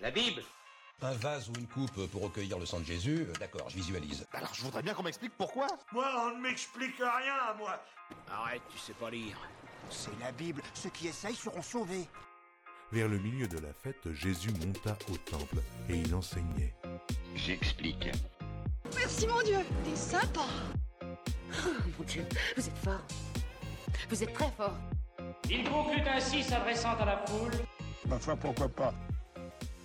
La Bible Un vase ou une coupe pour recueillir le sang de Jésus, euh, d'accord, je visualise. Alors je voudrais bien qu'on m'explique pourquoi. Moi, on ne m'explique rien, moi. Arrête, tu sais pas lire. C'est la Bible. Ceux qui essayent seront sauvés. Vers le milieu de la fête, Jésus monta au temple et il enseignait. J'explique. Merci mon Dieu, t'es sympa. Oh mon Dieu, vous êtes fort. Vous êtes très fort. Il conclut ainsi s'adressant à la foule. Ma foi, pourquoi pas?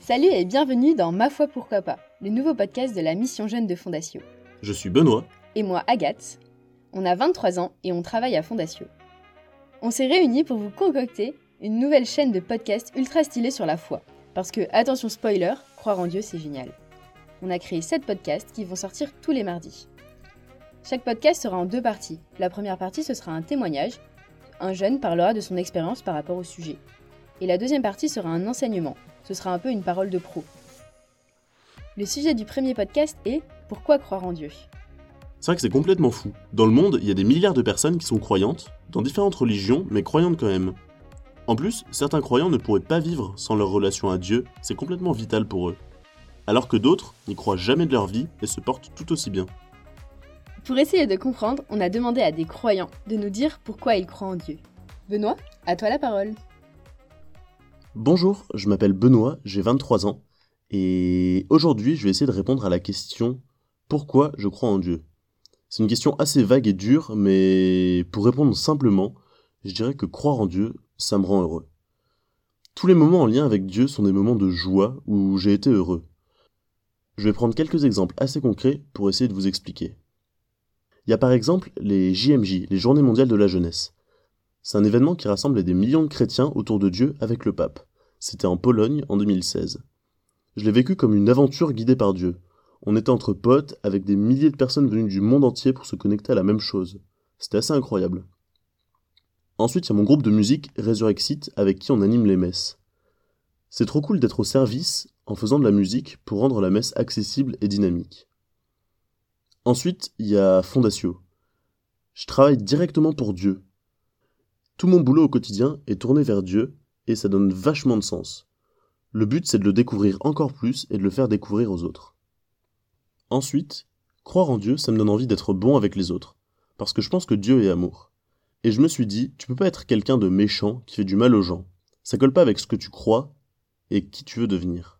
Salut et bienvenue dans Ma foi pourquoi pas, le nouveau podcast de la mission jeune de Fondatio. Je suis Benoît. Et moi Agathe. On a 23 ans et on travaille à Fondatio. On s'est réunis pour vous concocter une nouvelle chaîne de podcast ultra stylée sur la foi. Parce que, attention spoiler, croire en Dieu c'est génial. On a créé 7 podcasts qui vont sortir tous les mardis. Chaque podcast sera en deux parties. La première partie ce sera un témoignage. Un jeune parlera de son expérience par rapport au sujet. Et la deuxième partie sera un enseignement. Ce sera un peu une parole de pro. Le sujet du premier podcast est Pourquoi croire en Dieu? C'est vrai que c'est complètement fou. Dans le monde, il y a des milliards de personnes qui sont croyantes, dans différentes religions, mais croyantes quand même. En plus, certains croyants ne pourraient pas vivre sans leur relation à Dieu, c'est complètement vital pour eux. Alors que d'autres n'y croient jamais de leur vie et se portent tout aussi bien. Pour essayer de comprendre, on a demandé à des croyants de nous dire pourquoi ils croient en Dieu. Benoît, à toi la parole. Bonjour, je m'appelle Benoît, j'ai 23 ans, et aujourd'hui je vais essayer de répondre à la question Pourquoi je crois en Dieu? C'est une question assez vague et dure, mais pour répondre simplement, je dirais que croire en Dieu, ça me rend heureux. Tous les moments en lien avec Dieu sont des moments de joie où j'ai été heureux. Je vais prendre quelques exemples assez concrets pour essayer de vous expliquer. Il y a par exemple les JMJ, les Journées mondiales de la jeunesse. C'est un événement qui rassemble des millions de chrétiens autour de Dieu avec le pape. C'était en Pologne en 2016. Je l'ai vécu comme une aventure guidée par Dieu. On était entre potes avec des milliers de personnes venues du monde entier pour se connecter à la même chose. C'était assez incroyable. Ensuite, il y a mon groupe de musique Resurrexit avec qui on anime les messes. C'est trop cool d'être au service en faisant de la musique pour rendre la messe accessible et dynamique. Ensuite, il y a Fondatio. Je travaille directement pour Dieu. Tout mon boulot au quotidien est tourné vers Dieu et ça donne vachement de sens. Le but, c'est de le découvrir encore plus et de le faire découvrir aux autres. Ensuite, croire en Dieu, ça me donne envie d'être bon avec les autres, parce que je pense que Dieu est amour. Et je me suis dit, tu peux pas être quelqu'un de méchant qui fait du mal aux gens. Ça colle pas avec ce que tu crois et qui tu veux devenir.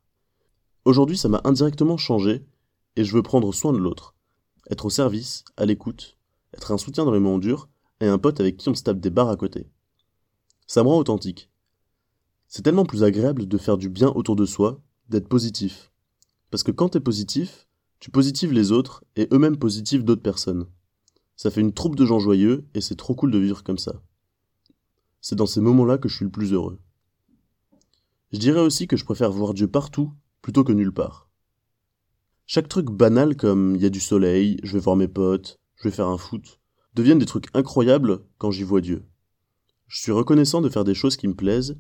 Aujourd'hui, ça m'a indirectement changé et je veux prendre soin de l'autre. Être au service, à l'écoute, être un soutien dans les moments durs et un pote avec qui on se tape des barres à côté. Ça me rend authentique. C'est tellement plus agréable de faire du bien autour de soi, d'être positif. Parce que quand t'es positif, tu positives les autres et eux-mêmes positivent d'autres personnes. Ça fait une troupe de gens joyeux et c'est trop cool de vivre comme ça. C'est dans ces moments-là que je suis le plus heureux. Je dirais aussi que je préfère voir Dieu partout plutôt que nulle part. Chaque truc banal comme il y a du soleil, je vais voir mes potes, je vais faire un foot, deviennent des trucs incroyables quand j'y vois Dieu. Je suis reconnaissant de faire des choses qui me plaisent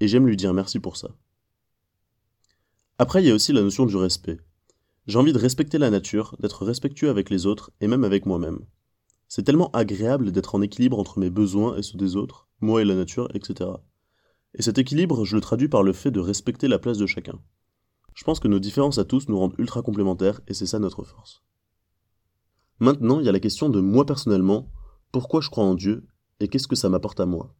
et j'aime lui dire merci pour ça. Après, il y a aussi la notion du respect. J'ai envie de respecter la nature, d'être respectueux avec les autres et même avec moi-même. C'est tellement agréable d'être en équilibre entre mes besoins et ceux des autres, moi et la nature, etc. Et cet équilibre, je le traduis par le fait de respecter la place de chacun. Je pense que nos différences à tous nous rendent ultra complémentaires et c'est ça notre force. Maintenant, il y a la question de moi personnellement, pourquoi je crois en Dieu et qu'est-ce que ça m'apporte à moi?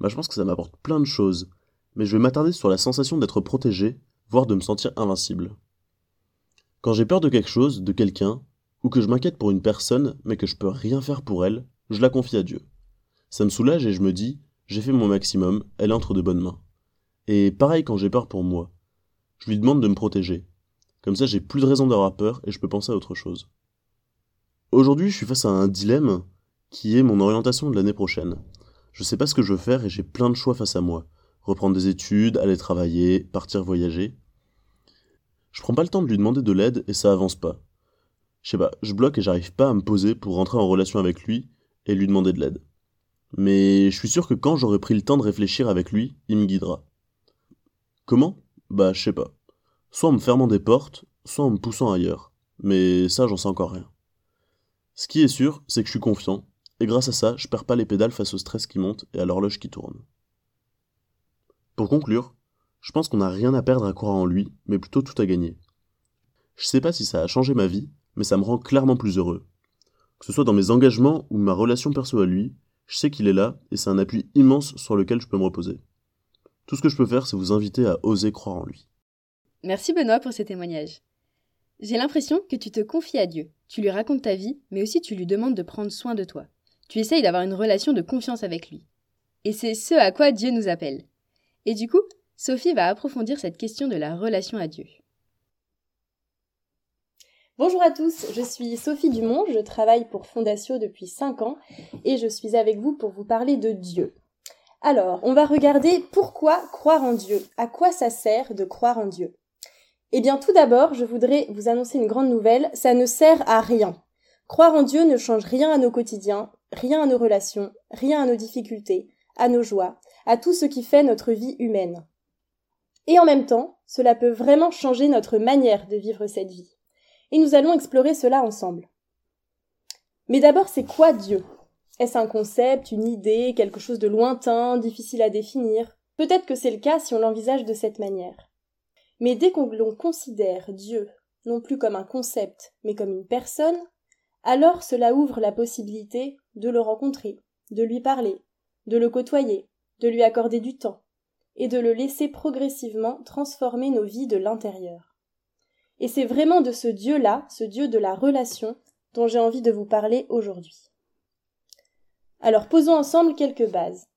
Bah je pense que ça m'apporte plein de choses, mais je vais m'attarder sur la sensation d'être protégé, voire de me sentir invincible. Quand j'ai peur de quelque chose, de quelqu'un, ou que je m'inquiète pour une personne mais que je peux rien faire pour elle, je la confie à Dieu. Ça me soulage et je me dis, j'ai fait mon maximum, elle entre de bonnes mains. Et pareil quand j'ai peur pour moi. Je lui demande de me protéger. Comme ça j'ai plus de raison d'avoir peur et je peux penser à autre chose. Aujourd'hui je suis face à un dilemme qui est mon orientation de l'année prochaine. Je sais pas ce que je veux faire et j'ai plein de choix face à moi. Reprendre des études, aller travailler, partir voyager. Je prends pas le temps de lui demander de l'aide et ça avance pas. Je sais pas, je bloque et j'arrive pas à me poser pour rentrer en relation avec lui et lui demander de l'aide. Mais je suis sûr que quand j'aurai pris le temps de réfléchir avec lui, il me guidera. Comment? Bah je sais pas. Soit en me fermant des portes, soit en me poussant ailleurs. Mais ça j'en sais encore rien. Ce qui est sûr, c'est que je suis confiant, et grâce à ça, je perds pas les pédales face au stress qui monte et à l'horloge qui tourne. Pour conclure, je pense qu'on n'a rien à perdre à croire en lui, mais plutôt tout à gagner. Je sais pas si ça a changé ma vie, mais ça me rend clairement plus heureux. Que ce soit dans mes engagements ou ma relation perso à lui, je sais qu'il est là et c'est un appui immense sur lequel je peux me reposer. Tout ce que je peux faire, c'est vous inviter à oser croire en lui. Merci Benoît pour ce témoignage. J'ai l'impression que tu te confies à Dieu. Tu lui racontes ta vie, mais aussi tu lui demandes de prendre soin de toi. Tu essayes d'avoir une relation de confiance avec lui. Et c'est ce à quoi Dieu nous appelle. Et du coup, Sophie va approfondir cette question de la relation à Dieu. Bonjour à tous, je suis Sophie Dumont, je travaille pour Fondatio depuis 5 ans et je suis avec vous pour vous parler de Dieu. Alors, on va regarder pourquoi croire en Dieu, à quoi ça sert de croire en Dieu. Eh bien, tout d'abord, je voudrais vous annoncer une grande nouvelle, ça ne sert à rien. Croire en Dieu ne change rien à nos quotidiens, rien à nos relations, rien à nos difficultés, à nos joies, à tout ce qui fait notre vie humaine. Et en même temps, cela peut vraiment changer notre manière de vivre cette vie. Et nous allons explorer cela ensemble. Mais d'abord, c'est quoi Dieu? Est-ce un concept, une idée, quelque chose de lointain, difficile à définir? Peut-être que c'est le cas si on l'envisage de cette manière. Mais dès qu'on l'on considère Dieu non plus comme un concept, mais comme une personne, alors cela ouvre la possibilité de le rencontrer, de lui parler, de le côtoyer, de lui accorder du temps, et de le laisser progressivement transformer nos vies de l'intérieur. Et c'est vraiment de ce Dieu-là, ce Dieu de la relation, dont j'ai envie de vous parler aujourd'hui. Alors posons ensemble quelques bases.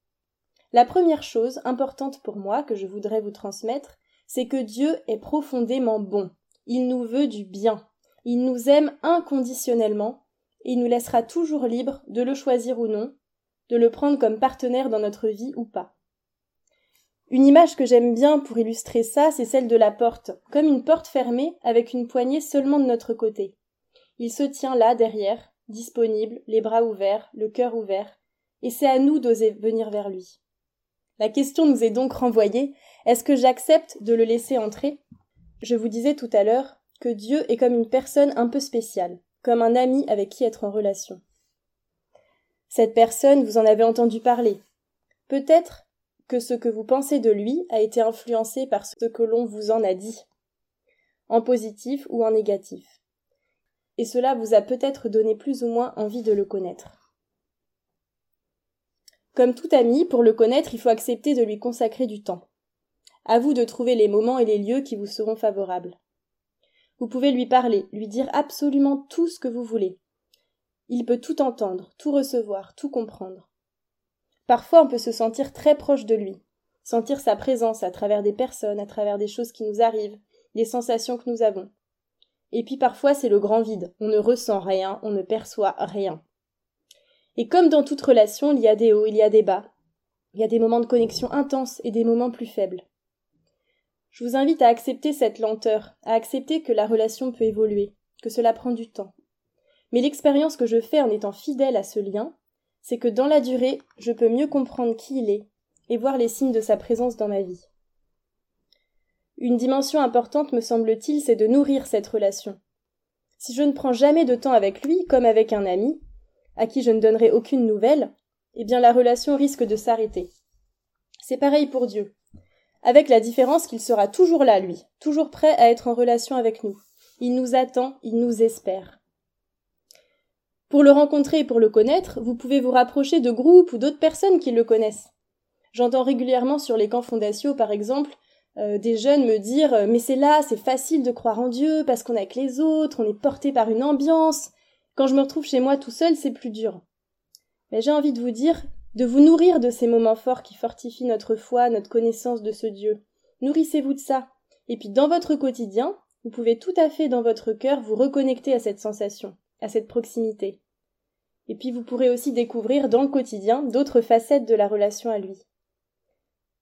La première chose importante pour moi que je voudrais vous transmettre, c'est que Dieu est profondément bon. Il nous veut du bien. Il nous aime inconditionnellement et il nous laissera toujours libres de le choisir ou non, de le prendre comme partenaire dans notre vie ou pas. Une image que j'aime bien pour illustrer ça, c'est celle de la porte, comme une porte fermée avec une poignée seulement de notre côté. Il se tient là derrière, disponible, les bras ouverts, le cœur ouvert, et c'est à nous d'oser venir vers lui. La question nous est donc renvoyée est-ce que j'accepte de le laisser entrer? Je vous disais tout à l'heure que Dieu est comme une personne un peu spéciale, comme un ami avec qui être en relation. Cette personne, vous en avez entendu parler. Peut-être que ce que vous pensez de lui a été influencé par ce que l'on vous en a dit, en positif ou en négatif. Et cela vous a peut-être donné plus ou moins envie de le connaître. Comme tout ami, pour le connaître, il faut accepter de lui consacrer du temps. À vous de trouver les moments et les lieux qui vous seront favorables. Vous pouvez lui parler, lui dire absolument tout ce que vous voulez. Il peut tout entendre, tout recevoir, tout comprendre. Parfois on peut se sentir très proche de lui, sentir sa présence à travers des personnes, à travers des choses qui nous arrivent, des sensations que nous avons. Et puis parfois c'est le grand vide, on ne ressent rien, on ne perçoit rien. Et comme dans toute relation, il y a des hauts, il y a des bas. Il y a des moments de connexion intenses et des moments plus faibles. Je vous invite à accepter cette lenteur, à accepter que la relation peut évoluer, que cela prend du temps. Mais l'expérience que je fais en étant fidèle à ce lien, c'est que dans la durée, je peux mieux comprendre qui il est et voir les signes de sa présence dans ma vie. Une dimension importante, me semble-t-il, c'est de nourrir cette relation. Si je ne prends jamais de temps avec lui, comme avec un ami, à qui je ne donnerai aucune nouvelle, eh bien la relation risque de s'arrêter. C'est pareil pour Dieu. Avec la différence qu'il sera toujours là, lui, toujours prêt à être en relation avec nous. Il nous attend, il nous espère. Pour le rencontrer et pour le connaître, vous pouvez vous rapprocher de groupes ou d'autres personnes qui le connaissent. J'entends régulièrement sur les camps fondations, par exemple, euh, des jeunes me dire euh, Mais c'est là, c'est facile de croire en Dieu parce qu'on est avec les autres, on est porté par une ambiance. Quand je me retrouve chez moi tout seul, c'est plus dur. Mais j'ai envie de vous dire de vous nourrir de ces moments forts qui fortifient notre foi, notre connaissance de ce Dieu. Nourrissez-vous de ça. Et puis dans votre quotidien, vous pouvez tout à fait dans votre cœur vous reconnecter à cette sensation à cette proximité. Et puis vous pourrez aussi découvrir dans le quotidien d'autres facettes de la relation à lui.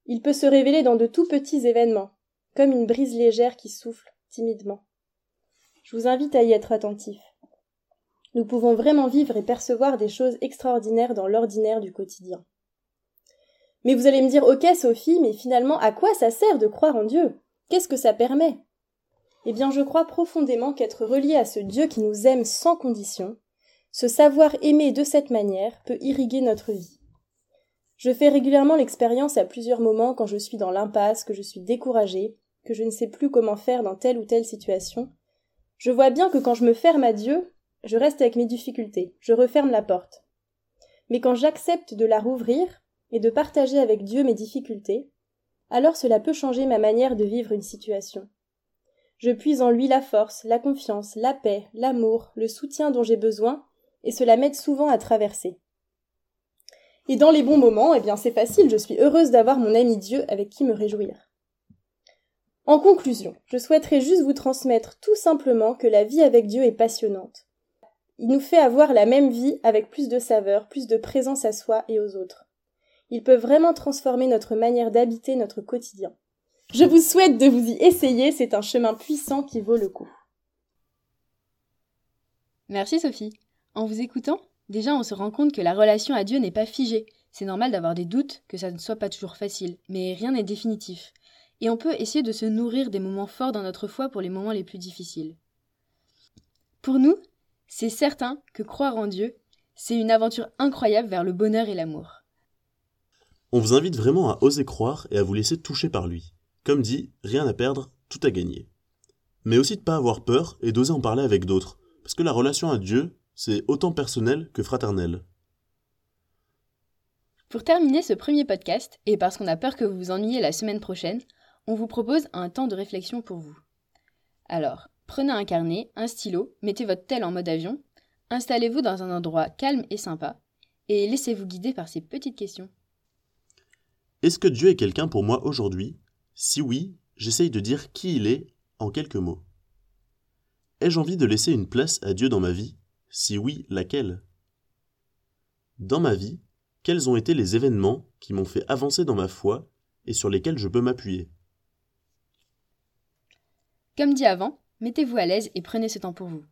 Il peut se révéler dans de tout petits événements, comme une brise légère qui souffle timidement. Je vous invite à y être attentif. Nous pouvons vraiment vivre et percevoir des choses extraordinaires dans l'ordinaire du quotidien. Mais vous allez me dire, ok Sophie, mais finalement, à quoi ça sert de croire en Dieu? Qu'est-ce que ça permet? Eh bien, je crois profondément qu'être relié à ce Dieu qui nous aime sans condition, ce savoir aimer de cette manière peut irriguer notre vie. Je fais régulièrement l'expérience à plusieurs moments quand je suis dans l'impasse, que je suis découragée, que je ne sais plus comment faire dans telle ou telle situation. Je vois bien que quand je me ferme à Dieu, je reste avec mes difficultés, je referme la porte. Mais quand j'accepte de la rouvrir et de partager avec Dieu mes difficultés, alors cela peut changer ma manière de vivre une situation. Je puise en lui la force, la confiance, la paix, l'amour, le soutien dont j'ai besoin, et cela m'aide souvent à traverser. Et dans les bons moments, eh bien c'est facile, je suis heureuse d'avoir mon ami Dieu avec qui me réjouir. En conclusion, je souhaiterais juste vous transmettre tout simplement que la vie avec Dieu est passionnante. Il nous fait avoir la même vie avec plus de saveur, plus de présence à soi et aux autres. Il peut vraiment transformer notre manière d'habiter notre quotidien. Je vous souhaite de vous y essayer, c'est un chemin puissant qui vaut le coup. Merci Sophie. En vous écoutant, déjà on se rend compte que la relation à Dieu n'est pas figée. C'est normal d'avoir des doutes, que ça ne soit pas toujours facile, mais rien n'est définitif et on peut essayer de se nourrir des moments forts dans notre foi pour les moments les plus difficiles. Pour nous, c'est certain que croire en Dieu, c'est une aventure incroyable vers le bonheur et l'amour. On vous invite vraiment à oser croire et à vous laisser toucher par lui. Comme dit, rien à perdre, tout à gagner. Mais aussi de pas avoir peur et d'oser en parler avec d'autres, parce que la relation à Dieu, c'est autant personnel que fraternel. Pour terminer ce premier podcast, et parce qu'on a peur que vous vous ennuyiez la semaine prochaine, on vous propose un temps de réflexion pour vous. Alors, prenez un carnet, un stylo, mettez votre tel en mode avion, installez-vous dans un endroit calme et sympa, et laissez-vous guider par ces petites questions. Est-ce que Dieu est quelqu'un pour moi aujourd'hui? Si oui, j'essaye de dire qui il est en quelques mots. Ai-je envie de laisser une place à Dieu dans ma vie? Si oui, laquelle? Dans ma vie, quels ont été les événements qui m'ont fait avancer dans ma foi et sur lesquels je peux m'appuyer? Comme dit avant, mettez-vous à l'aise et prenez ce temps pour vous.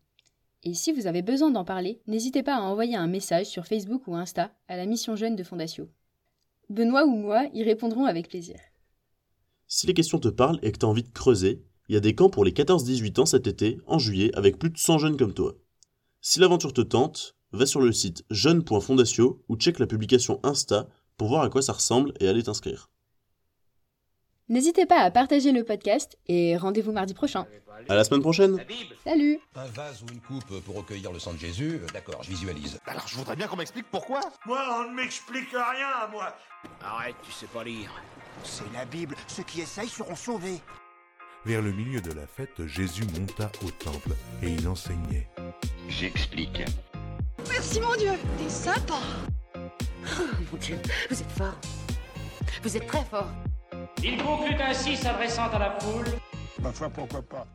Et si vous avez besoin d'en parler, n'hésitez pas à envoyer un message sur Facebook ou Insta à la mission jeune de Fondatio. Benoît ou moi y répondrons avec plaisir. Si les questions te parlent et que tu as envie de creuser, il y a des camps pour les 14-18 ans cet été, en juillet, avec plus de 100 jeunes comme toi. Si l'aventure te tente, va sur le site jeune.fondatio ou check la publication Insta pour voir à quoi ça ressemble et aller t'inscrire. N'hésitez pas à partager le podcast et rendez-vous mardi prochain. À la semaine prochaine. Salut. Un vase ou une coupe pour recueillir le sang de Jésus, d'accord, je visualise. Alors je voudrais bien qu'on m'explique pourquoi. Moi, on ne m'explique rien, moi. Arrête, tu sais pas lire. C'est la Bible, ceux qui essayent seront sauvés. Vers le milieu de la fête, Jésus monta au temple et il enseignait. J'explique. Merci mon Dieu, t'es sympa. Oh, mon Dieu, vous êtes fort. Vous êtes très fort. Il conclut ainsi s'adressant à la foule. Ma foi, pourquoi pas?